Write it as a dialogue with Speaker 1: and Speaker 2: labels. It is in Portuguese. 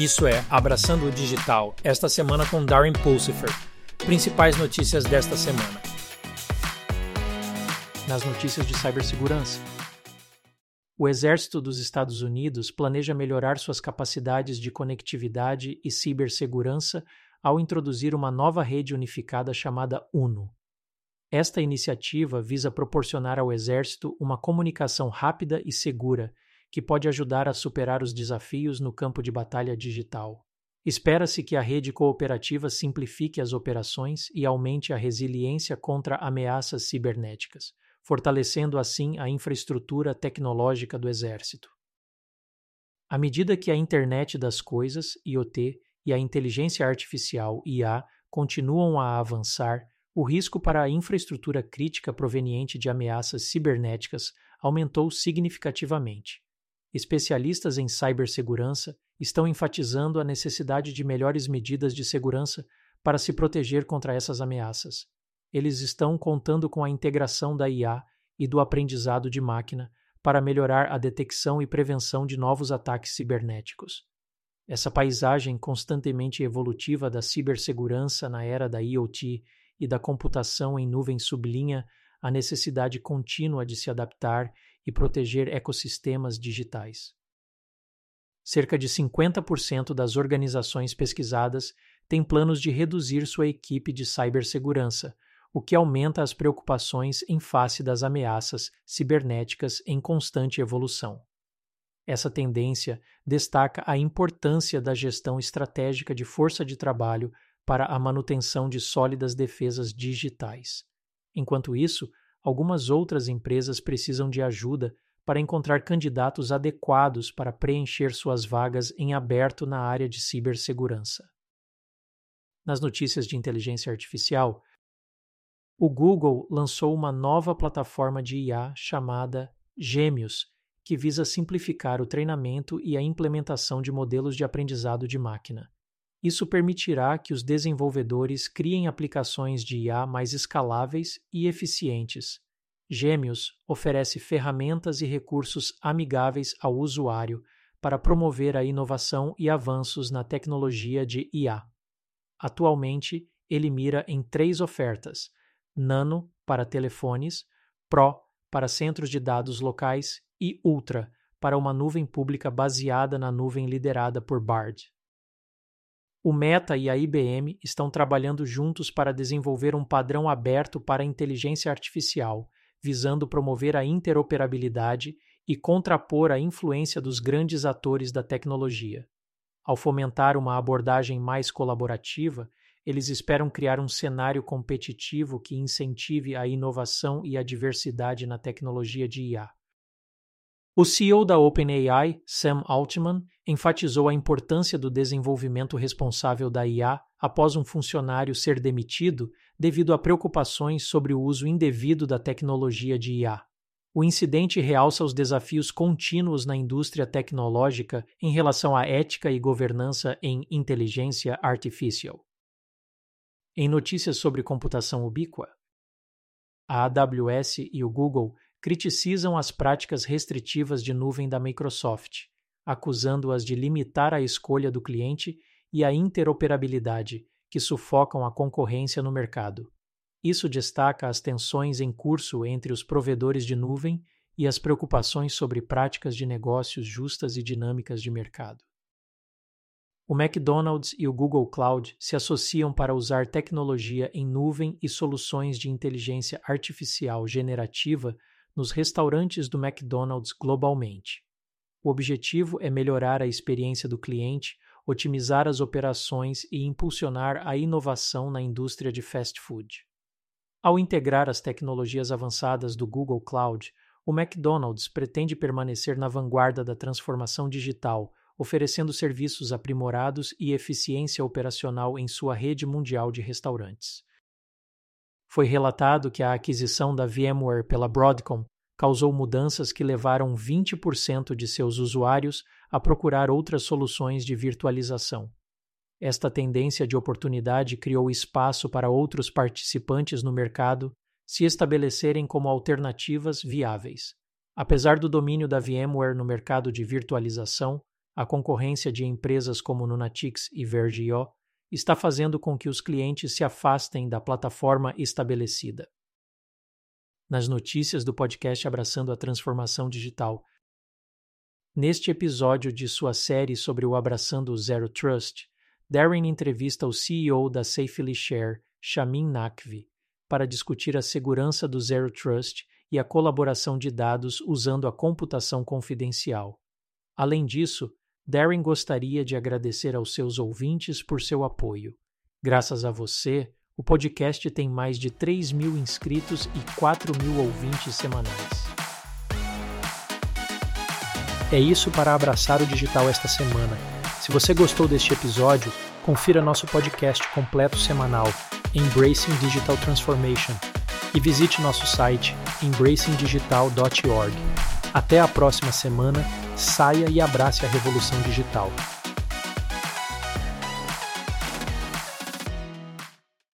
Speaker 1: Isso é Abraçando o Digital, esta semana com Darren Pulsifer. Principais notícias desta semana. Nas notícias de cibersegurança. O Exército dos Estados Unidos planeja melhorar suas capacidades de conectividade e cibersegurança ao introduzir uma nova rede unificada chamada UNO. Esta iniciativa visa proporcionar ao Exército uma comunicação rápida e segura que pode ajudar a superar os desafios no campo de batalha digital. Espera-se que a rede cooperativa simplifique as operações e aumente a resiliência contra ameaças cibernéticas, fortalecendo assim a infraestrutura tecnológica do Exército. À medida que a Internet das Coisas, IoT, e a inteligência artificial, IA, continuam a avançar, o risco para a infraestrutura crítica proveniente de ameaças cibernéticas aumentou significativamente. Especialistas em cibersegurança estão enfatizando a necessidade de melhores medidas de segurança para se proteger contra essas ameaças. Eles estão contando com a integração da IA e do aprendizado de máquina para melhorar a detecção e prevenção de novos ataques cibernéticos. Essa paisagem constantemente evolutiva da cibersegurança na era da IoT e da computação em nuvem sublinha a necessidade contínua de se adaptar e proteger ecossistemas digitais. Cerca de 50% das organizações pesquisadas têm planos de reduzir sua equipe de cibersegurança, o que aumenta as preocupações em face das ameaças cibernéticas em constante evolução. Essa tendência destaca a importância da gestão estratégica de força de trabalho para a manutenção de sólidas defesas digitais. Enquanto isso, algumas outras empresas precisam de ajuda para encontrar candidatos adequados para preencher suas vagas em aberto na área de cibersegurança. Nas notícias de inteligência artificial, o Google lançou uma nova plataforma de IA chamada Gêmeos, que visa simplificar o treinamento e a implementação de modelos de aprendizado de máquina. Isso permitirá que os desenvolvedores criem aplicações de IA mais escaláveis e eficientes. Gêmeos oferece ferramentas e recursos amigáveis ao usuário para promover a inovação e avanços na tecnologia de IA. Atualmente, ele mira em três ofertas: Nano para telefones, Pro para centros de dados locais e Ultra para uma nuvem pública baseada na nuvem liderada por Bard. O Meta e a IBM estão trabalhando juntos para desenvolver um padrão aberto para a inteligência artificial, visando promover a interoperabilidade e contrapor a influência dos grandes atores da tecnologia. Ao fomentar uma abordagem mais colaborativa, eles esperam criar um cenário competitivo que incentive a inovação e a diversidade na tecnologia de IA. O CEO da OpenAI, Sam Altman, enfatizou a importância do desenvolvimento responsável da IA após um funcionário ser demitido devido a preocupações sobre o uso indevido da tecnologia de IA. O incidente realça os desafios contínuos na indústria tecnológica em relação à ética e governança em inteligência artificial. Em notícias sobre computação ubíqua, a AWS e o Google criticizam as práticas restritivas de nuvem da Microsoft, acusando-as de limitar a escolha do cliente e a interoperabilidade, que sufocam a concorrência no mercado. Isso destaca as tensões em curso entre os provedores de nuvem e as preocupações sobre práticas de negócios justas e dinâmicas de mercado. O McDonald's e o Google Cloud se associam para usar tecnologia em nuvem e soluções de inteligência artificial generativa nos restaurantes do McDonald's globalmente. O objetivo é melhorar a experiência do cliente, otimizar as operações e impulsionar a inovação na indústria de fast food. Ao integrar as tecnologias avançadas do Google Cloud, o McDonald's pretende permanecer na vanguarda da transformação digital, oferecendo serviços aprimorados e eficiência operacional em sua rede mundial de restaurantes. Foi relatado que a aquisição da VMware pela Broadcom causou mudanças que levaram 20% de seus usuários a procurar outras soluções de virtualização. Esta tendência de oportunidade criou espaço para outros participantes no mercado se estabelecerem como alternativas viáveis. Apesar do domínio da VMware no mercado de virtualização, a concorrência de empresas como Nunatix e Vergio está fazendo com que os clientes se afastem da plataforma estabelecida. Nas notícias do podcast Abraçando a Transformação Digital. Neste episódio de sua série sobre o Abraçando o Zero Trust, Darren entrevista o CEO da Safely Share, Shamin Nakvi, para discutir a segurança do Zero Trust e a colaboração de dados usando a computação confidencial. Além disso, Darren gostaria de agradecer aos seus ouvintes por seu apoio. Graças a você, o podcast tem mais de 3 mil inscritos e 4 mil ouvintes semanais. É isso para abraçar o digital esta semana. Se você gostou deste episódio, confira nosso podcast completo semanal, Embracing Digital Transformation, e visite nosso site embracingdigital.org. Até a próxima semana, saia e abrace a revolução digital.